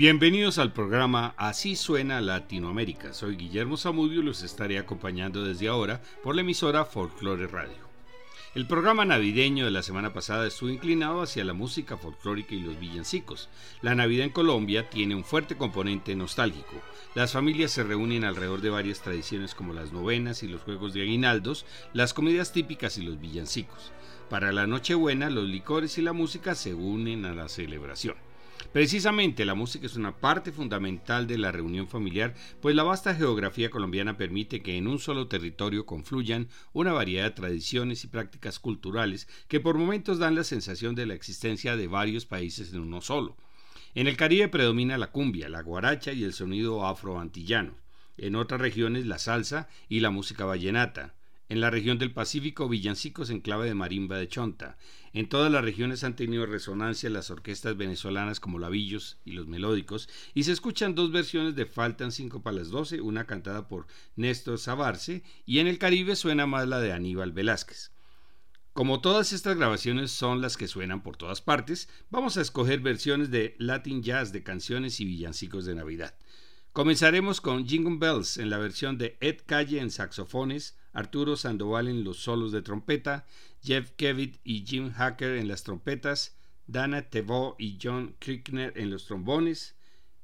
Bienvenidos al programa Así suena Latinoamérica. Soy Guillermo Zamudio y los estaré acompañando desde ahora por la emisora Folklore Radio. El programa navideño de la semana pasada estuvo inclinado hacia la música folclórica y los villancicos. La Navidad en Colombia tiene un fuerte componente nostálgico. Las familias se reúnen alrededor de varias tradiciones como las novenas y los juegos de aguinaldos, las comidas típicas y los villancicos. Para la Nochebuena, los licores y la música se unen a la celebración. Precisamente la música es una parte fundamental de la reunión familiar, pues la vasta geografía colombiana permite que en un solo territorio confluyan una variedad de tradiciones y prácticas culturales que por momentos dan la sensación de la existencia de varios países en uno solo. En el Caribe predomina la cumbia, la guaracha y el sonido afroantillano. En otras regiones la salsa y la música vallenata. En la región del Pacífico, villancicos en clave de marimba de chonta. En todas las regiones han tenido resonancia las orquestas venezolanas como Lavillos y los Melódicos, y se escuchan dos versiones de Faltan cinco para las doce, una cantada por Néstor Sabarce, y en el Caribe suena más la de Aníbal Velázquez. Como todas estas grabaciones son las que suenan por todas partes, vamos a escoger versiones de Latin Jazz de canciones y villancicos de Navidad. Comenzaremos con Jingle Bells en la versión de Ed Calle en saxofones, Arturo Sandoval en los solos de trompeta, Jeff Kevitt y Jim Hacker en las trompetas, Dana Tevo y John Krickner en los trombones,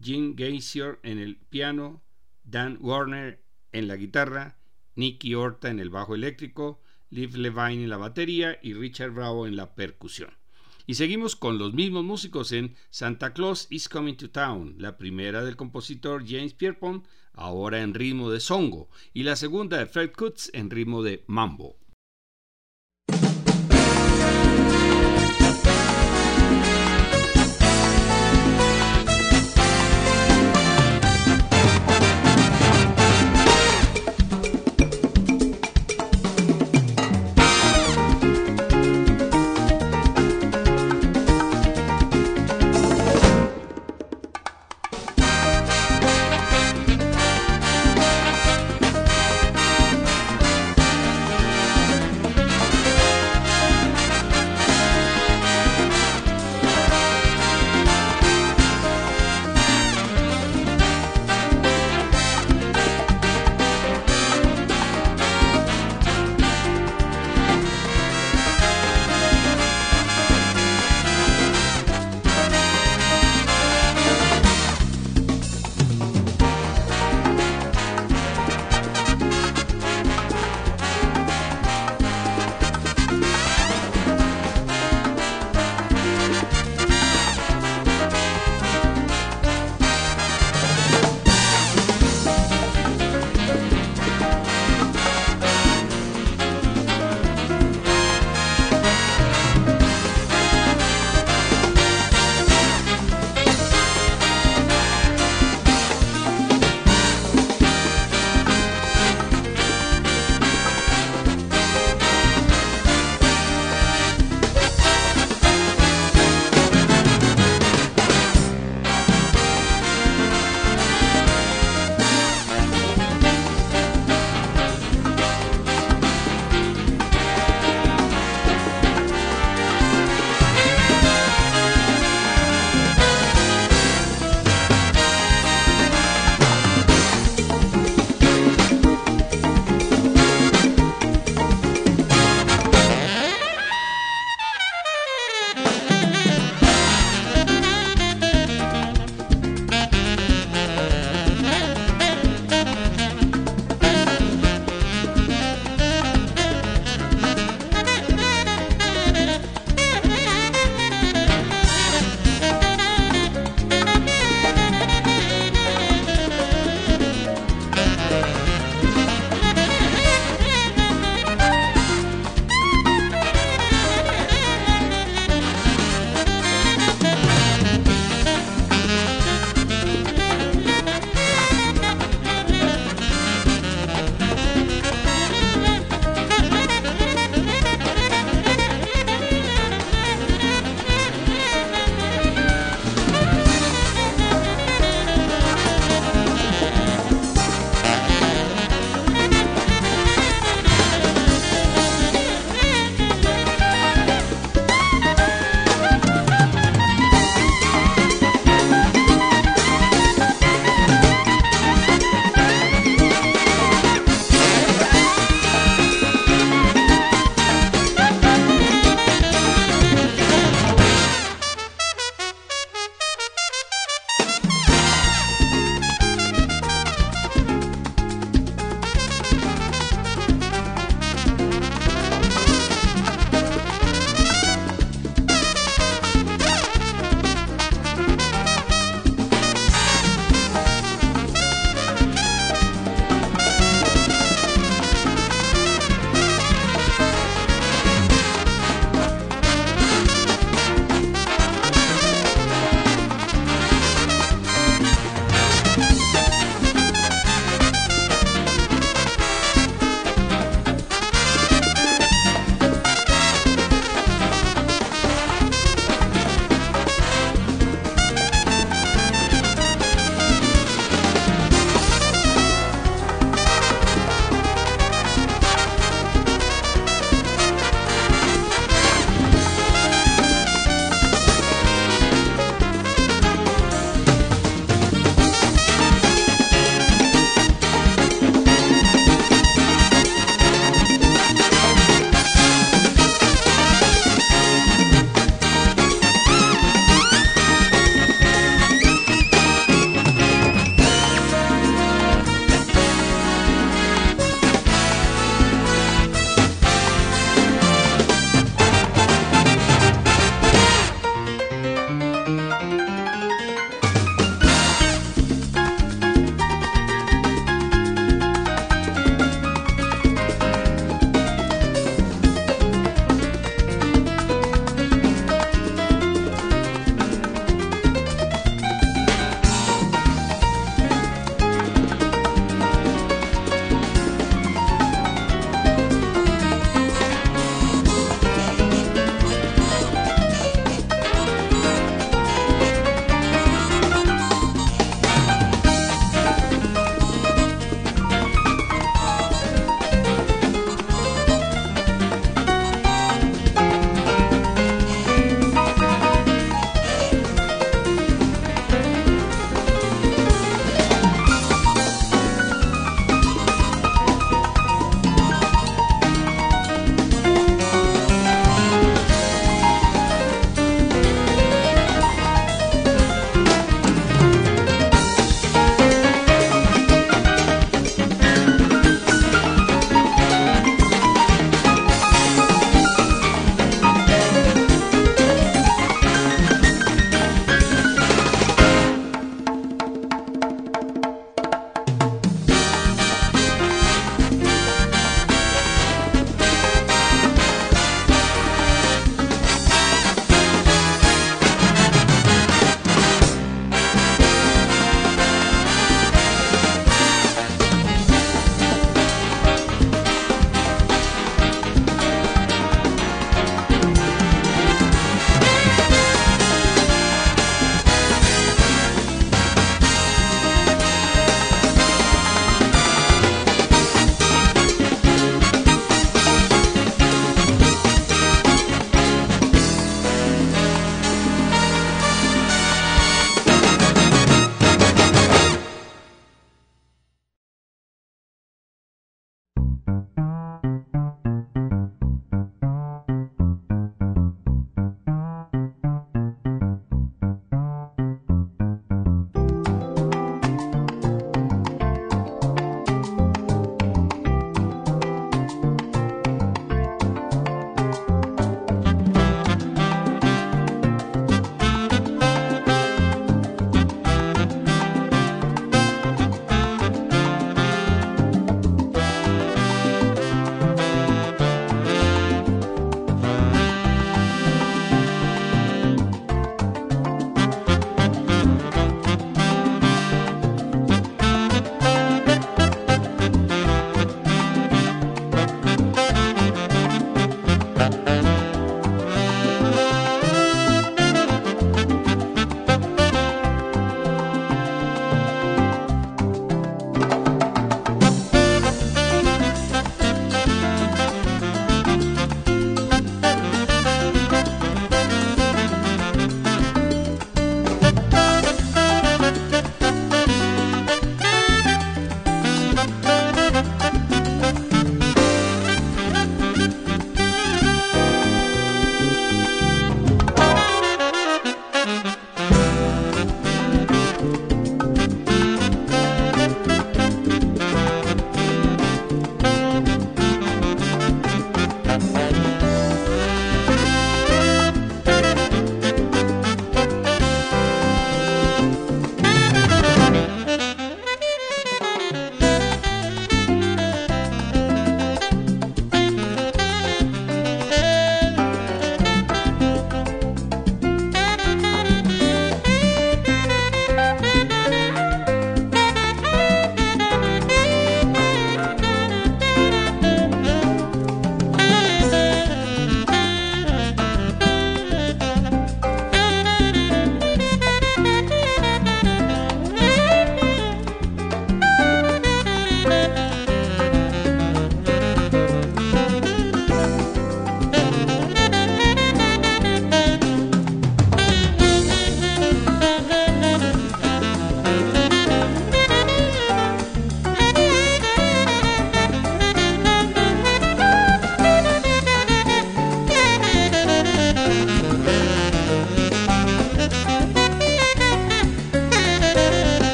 Jim Gaisier en el piano, Dan Warner en la guitarra, Nicky Horta en el bajo eléctrico, Liv Levine en la batería y Richard Bravo en la percusión. Y seguimos con los mismos músicos en Santa Claus is Coming to Town, la primera del compositor James Pierpont, ahora en ritmo de songo, y la segunda de Fred Kutz en ritmo de mambo.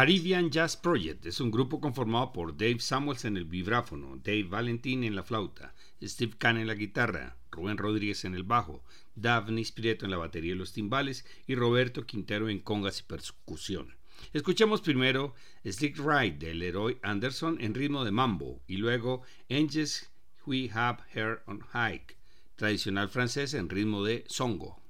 Caribbean Jazz Project es un grupo conformado por Dave Samuels en el vibráfono, Dave Valentin en la flauta, Steve Kahn en la guitarra, Rubén Rodríguez en el bajo, Daphne Prieto en la batería y los timbales y Roberto Quintero en congas y percusión. Escuchemos primero Slick Ride del Leroy Anderson en ritmo de mambo y luego Angels We Have Her on Hike, tradicional francés en ritmo de songo.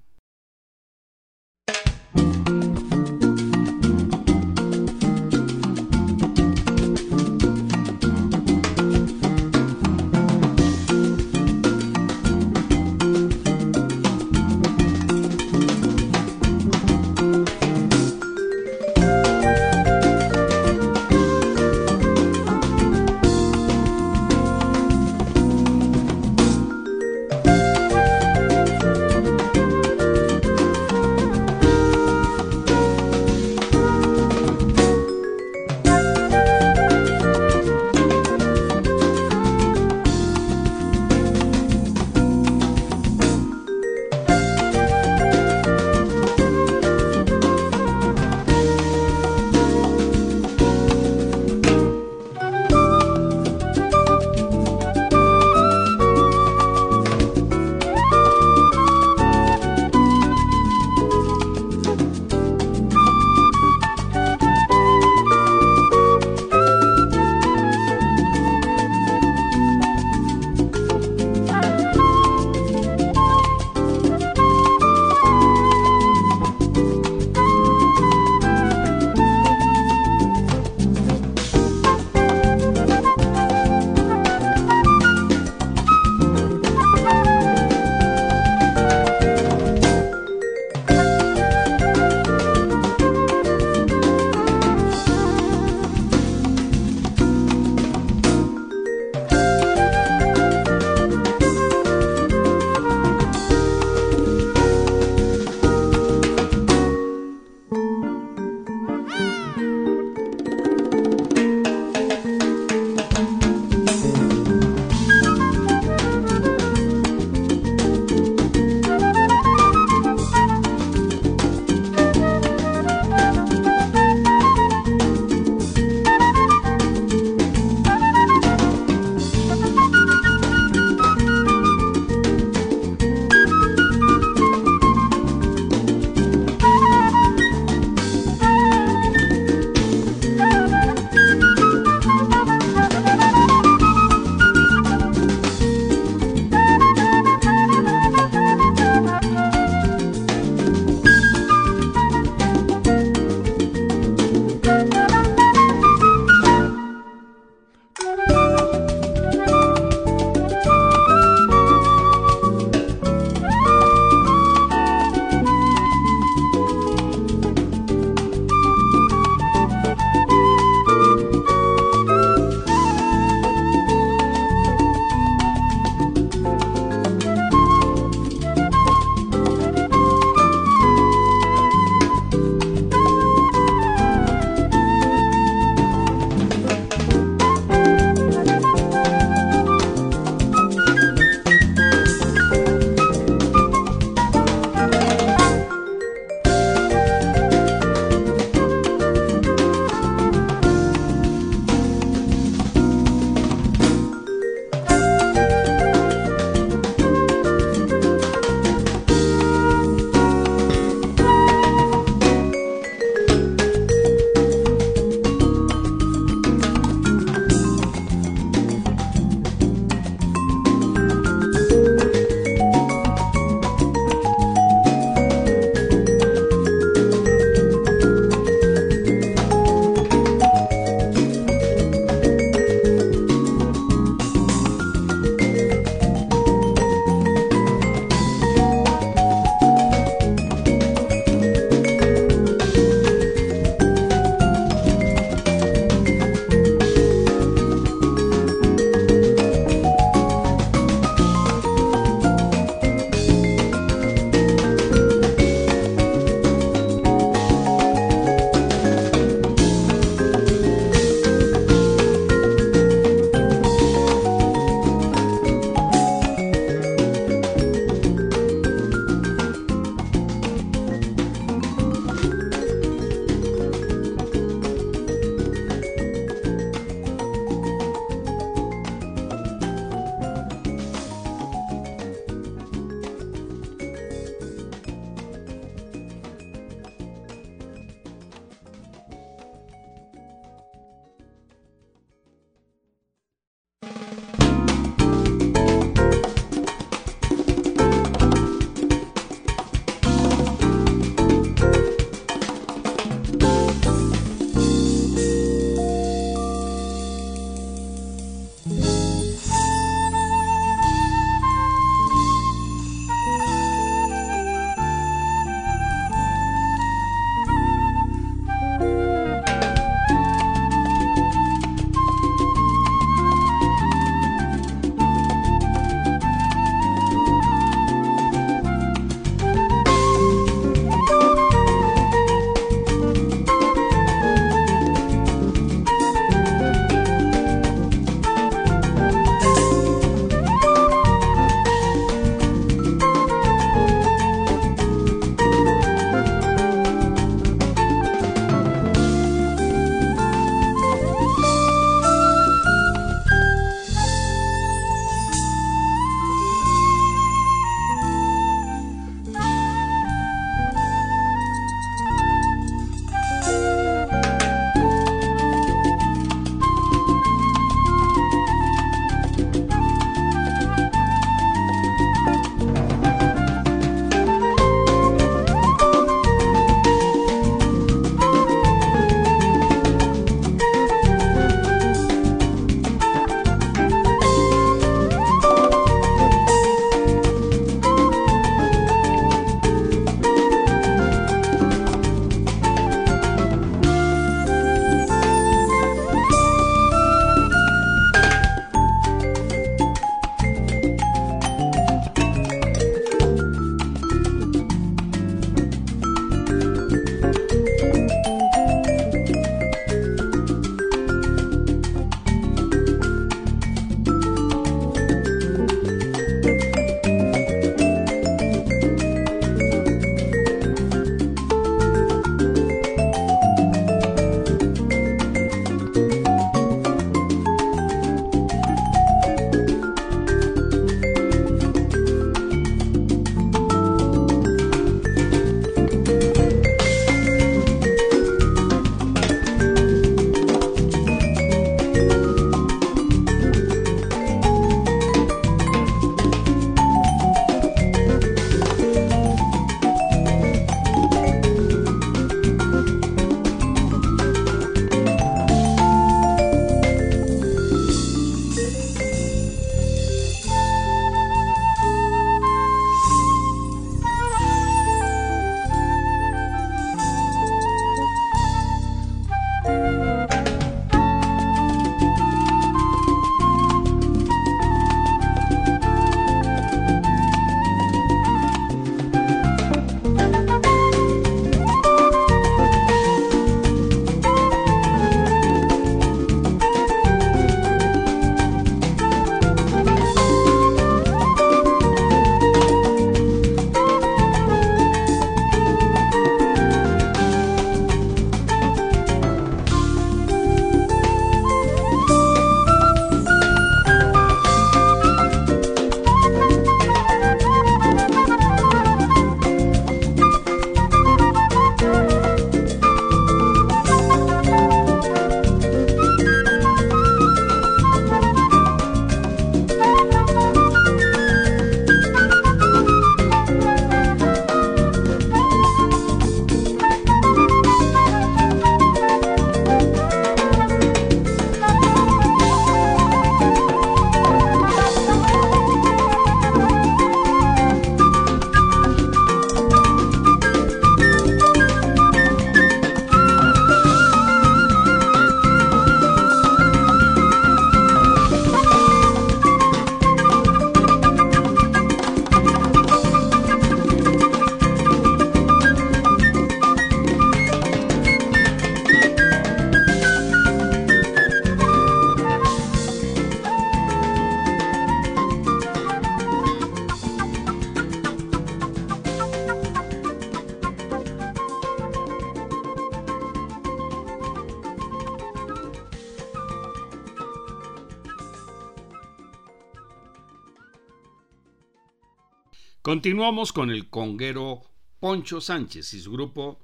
Continuamos con el conguero Poncho Sánchez y su grupo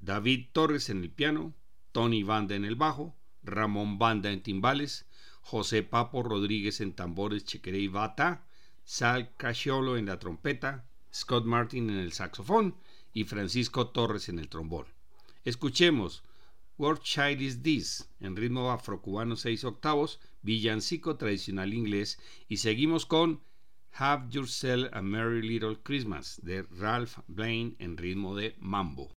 David Torres en el piano, Tony Banda en el bajo, Ramón Banda en timbales, José Papo Rodríguez en tambores chequeré y bata, Sal Casciolo en la trompeta, Scott Martin en el saxofón y Francisco Torres en el trombón. Escuchemos What Child Is This en ritmo afrocubano 6 octavos, villancico tradicional inglés y seguimos con Have Yourself a Merry Little Christmas de Ralph Blaine en ritmo de mambo.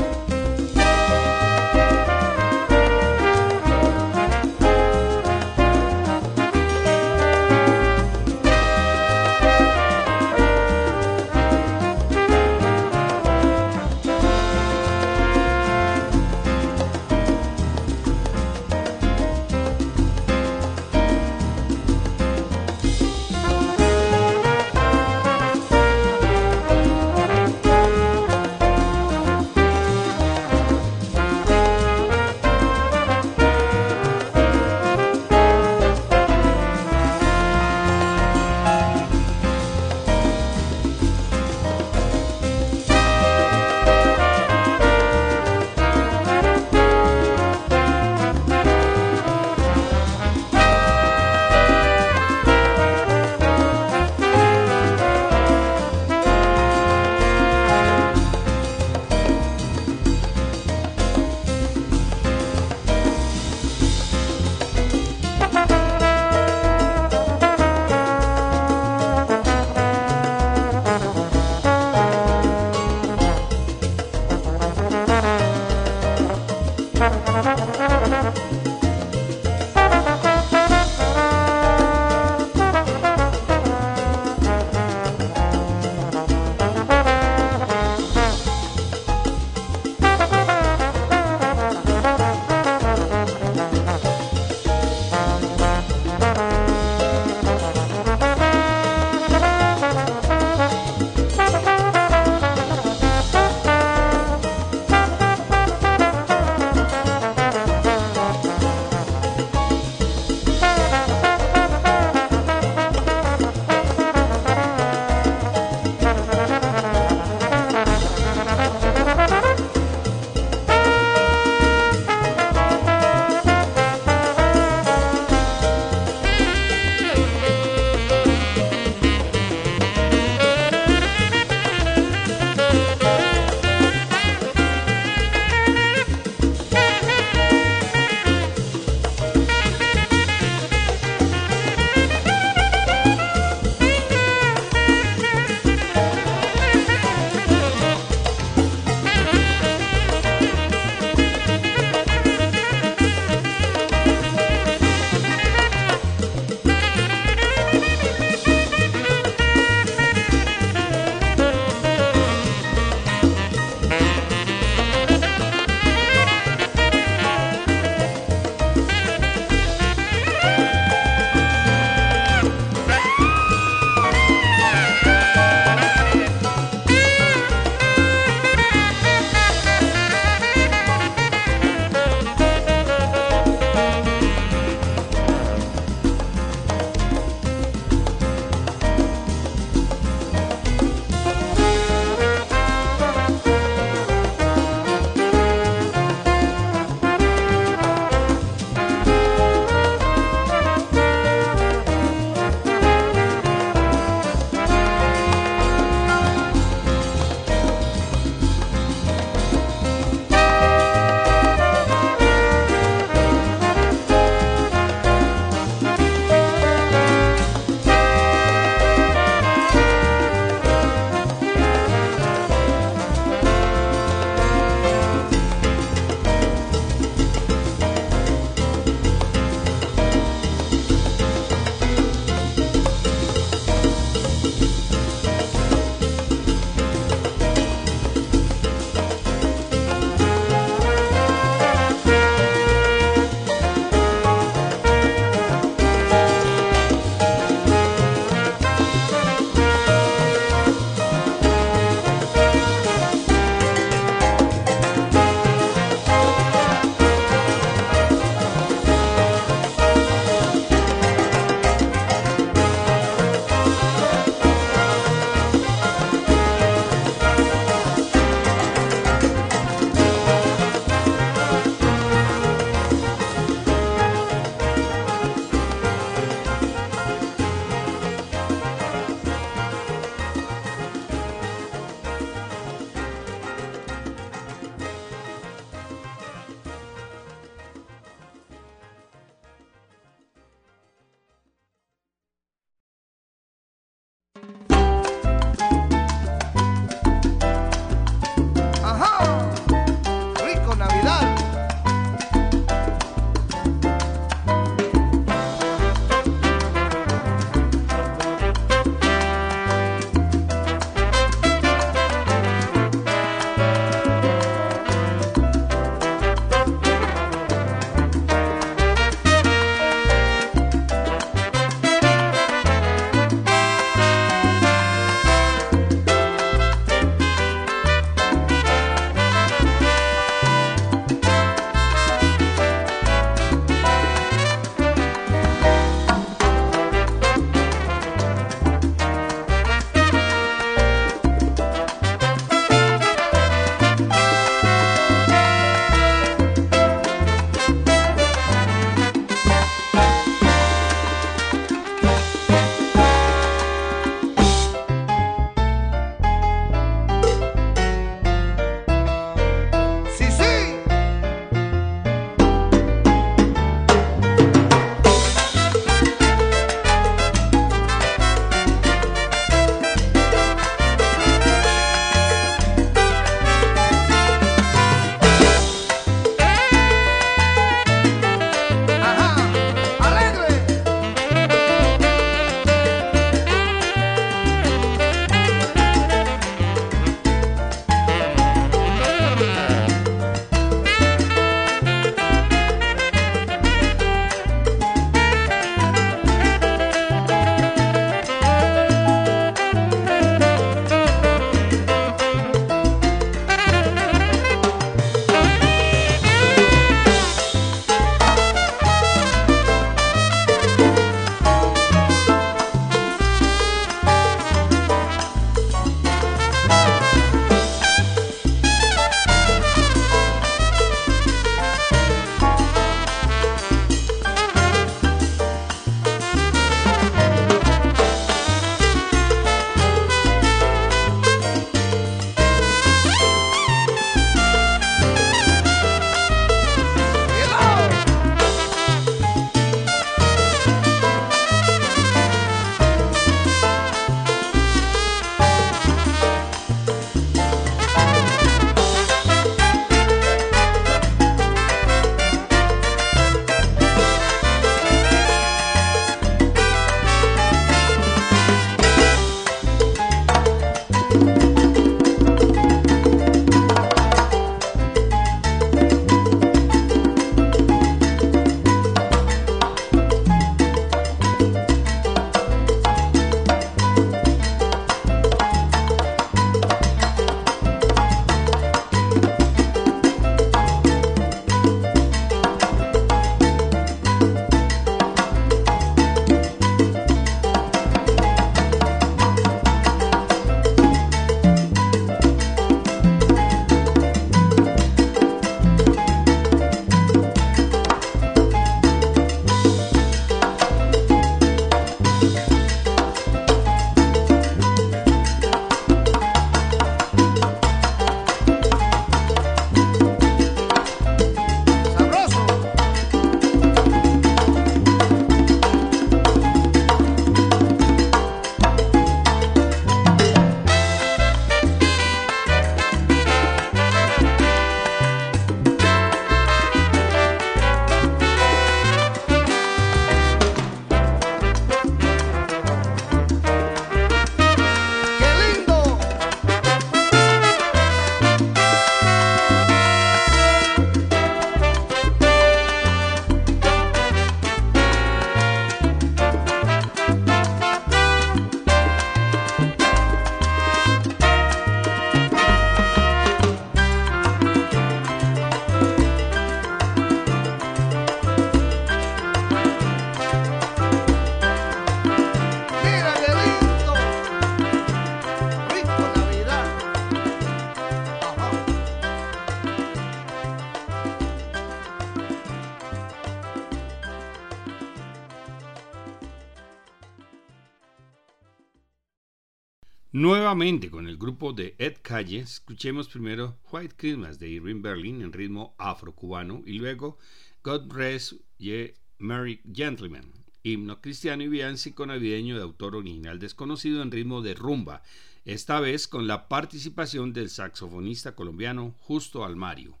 Nuevamente con el grupo de Ed Calle, escuchemos primero White Christmas de Irving Berlin en ritmo afro-cubano y luego God Rest Ye Merry Gentlemen, himno cristiano y villancico navideño de autor original desconocido en ritmo de rumba, esta vez con la participación del saxofonista colombiano Justo Almario.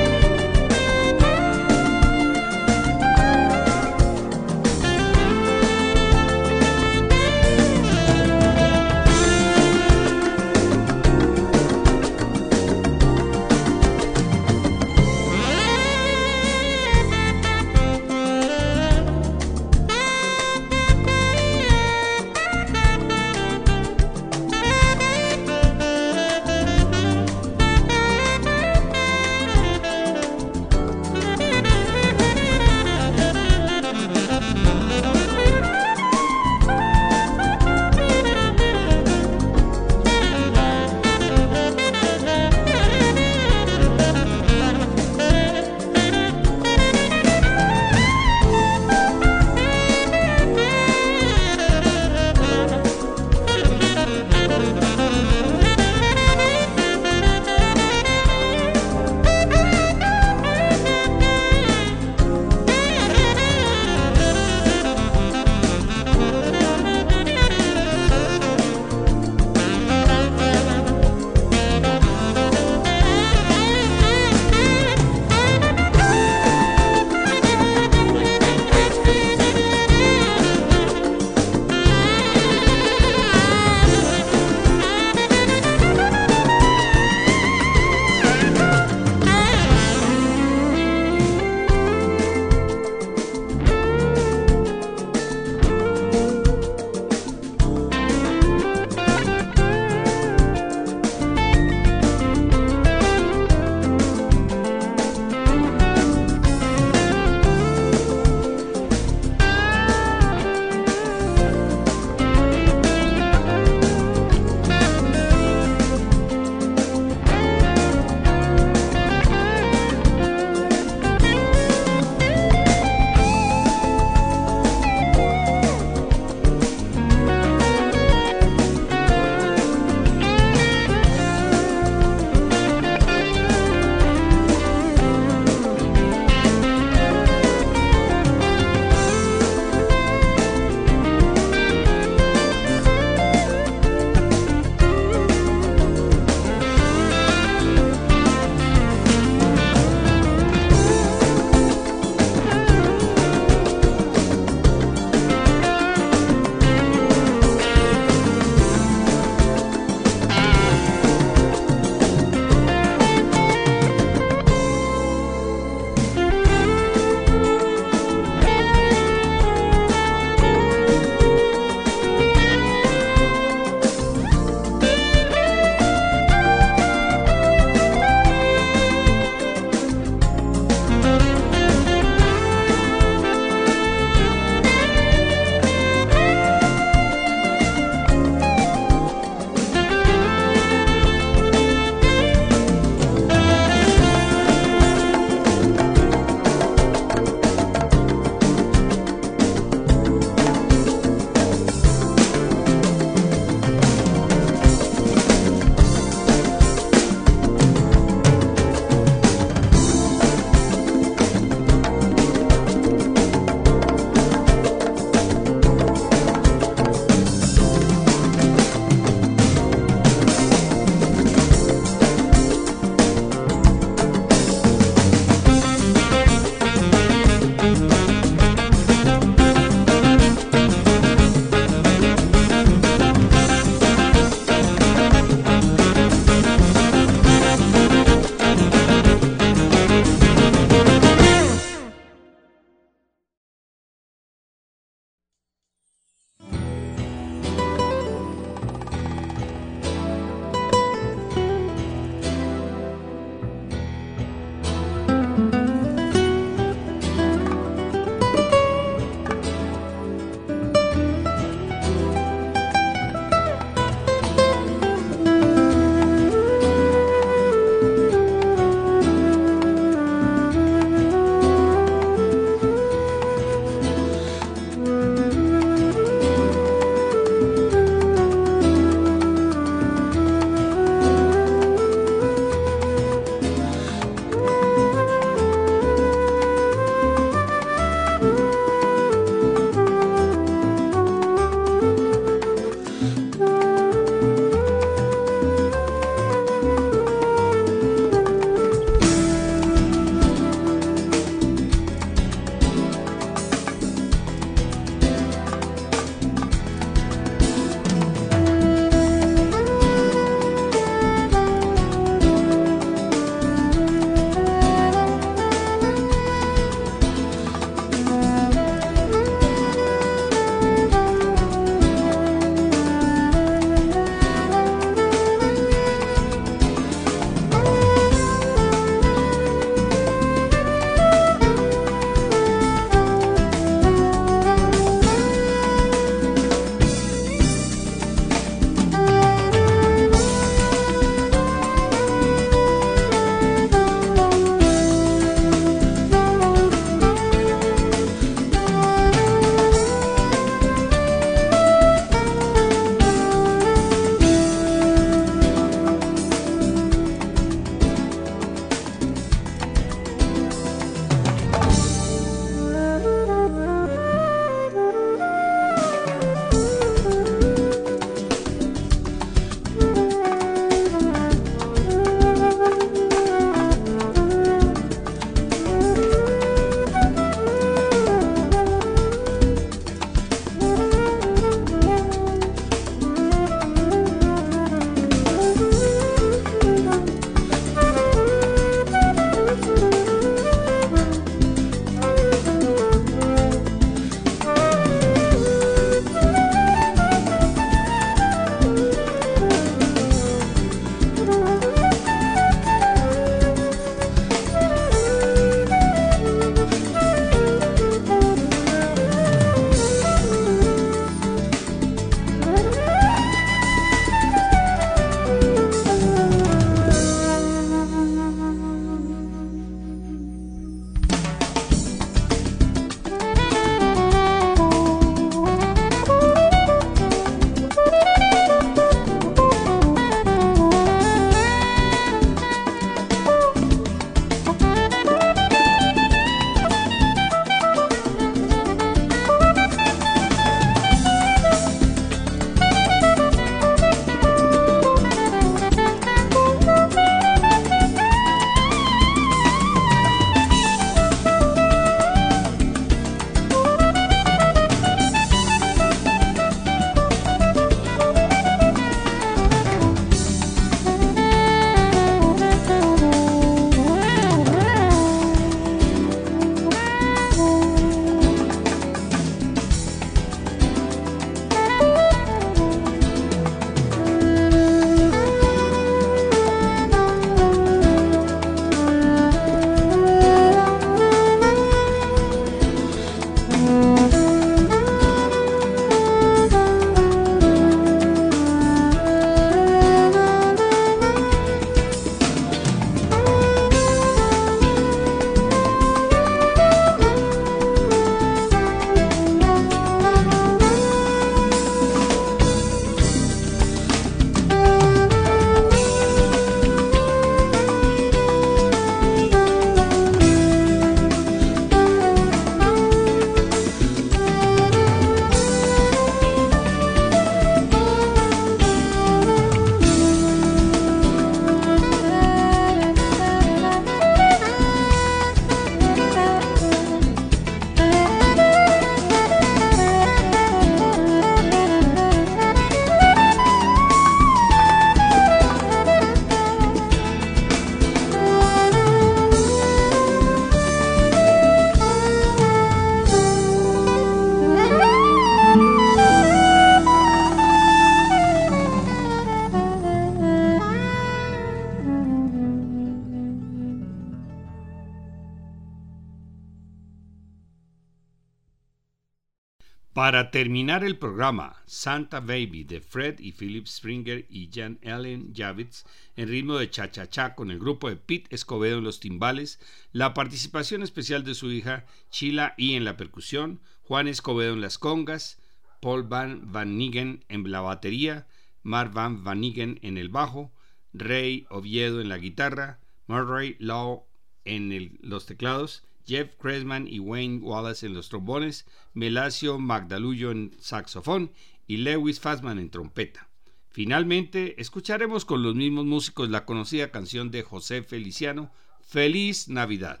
Terminar el programa, Santa Baby de Fred y Philip Springer y Jan Ellen Javits en ritmo de cha-cha-cha con el grupo de Pete Escobedo en los timbales, la participación especial de su hija Chila y en la percusión, Juan Escobedo en las congas, Paul Van Van Nigen en la batería, Mark Van Van Nigen en el bajo, Ray Oviedo en la guitarra, Murray Law en los teclados Jeff Kresman y Wayne Wallace en los trombones, Melasio Magdalullo en saxofón y Lewis Fassman en trompeta. Finalmente, escucharemos con los mismos músicos la conocida canción de José Feliciano, Feliz Navidad.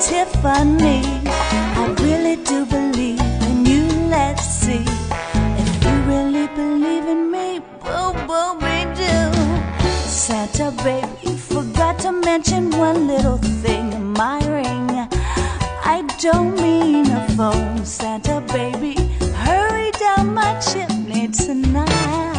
Tiffany. I really do believe in you. Let's see if you really believe in me. Boo boo, we do. Santa baby, you forgot to mention one little thing. My ring. I don't mean a phone, Santa baby. Hurry down my chimney tonight.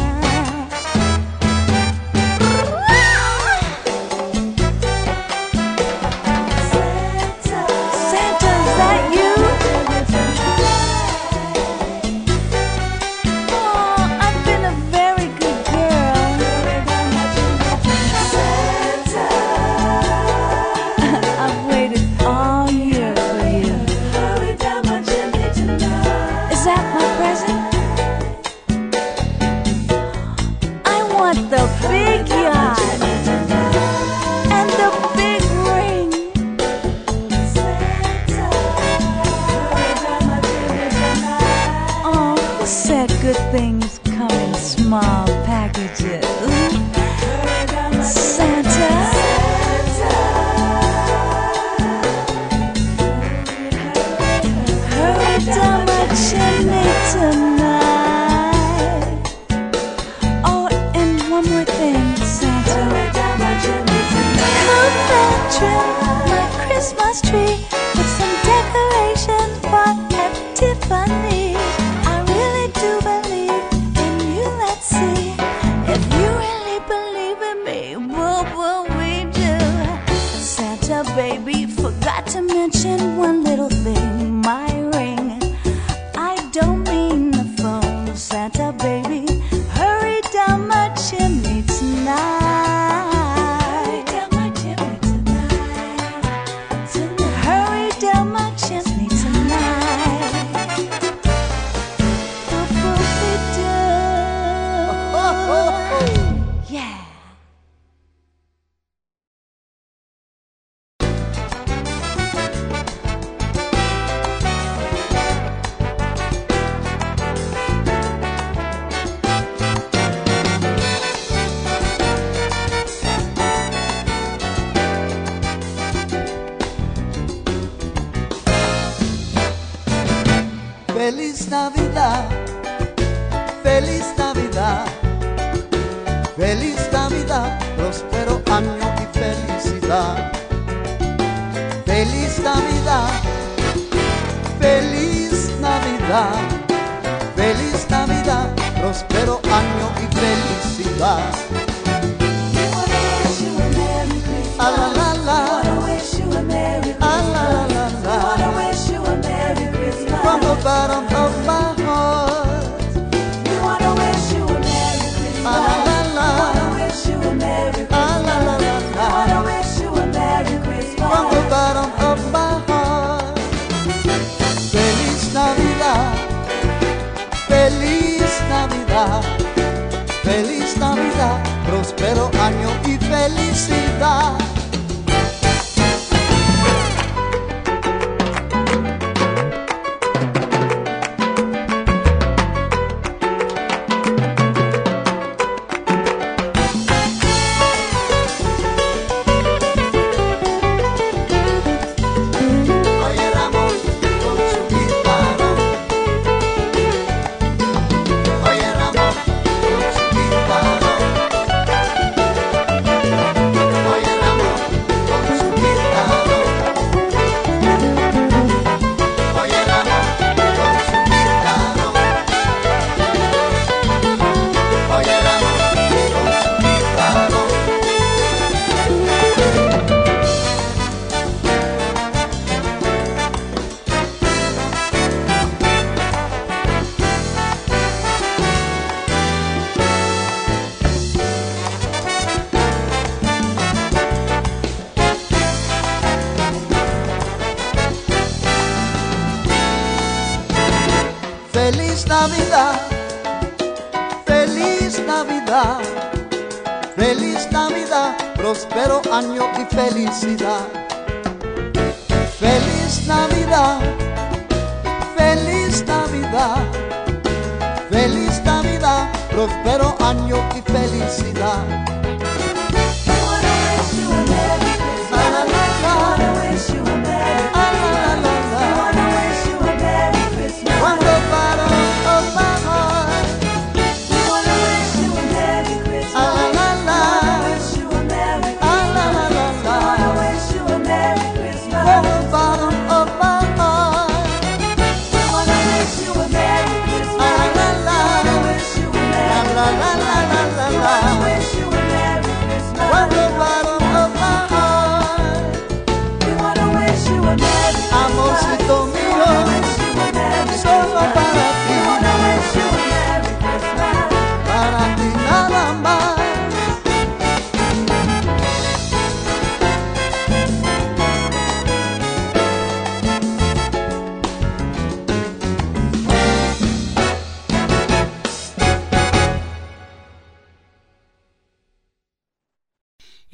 mention one little thing.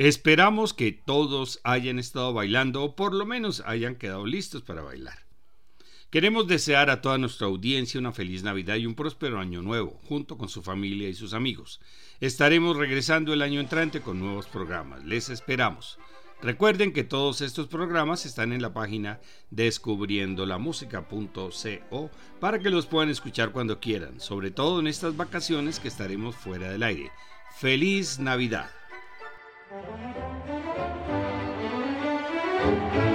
Esperamos que todos hayan estado bailando o por lo menos hayan quedado listos para bailar. Queremos desear a toda nuestra audiencia una feliz Navidad y un próspero año nuevo, junto con su familia y sus amigos. Estaremos regresando el año entrante con nuevos programas. Les esperamos. Recuerden que todos estos programas están en la página descubriendolamusica.co para que los puedan escuchar cuando quieran, sobre todo en estas vacaciones que estaremos fuera del aire. ¡Feliz Navidad! Thank you.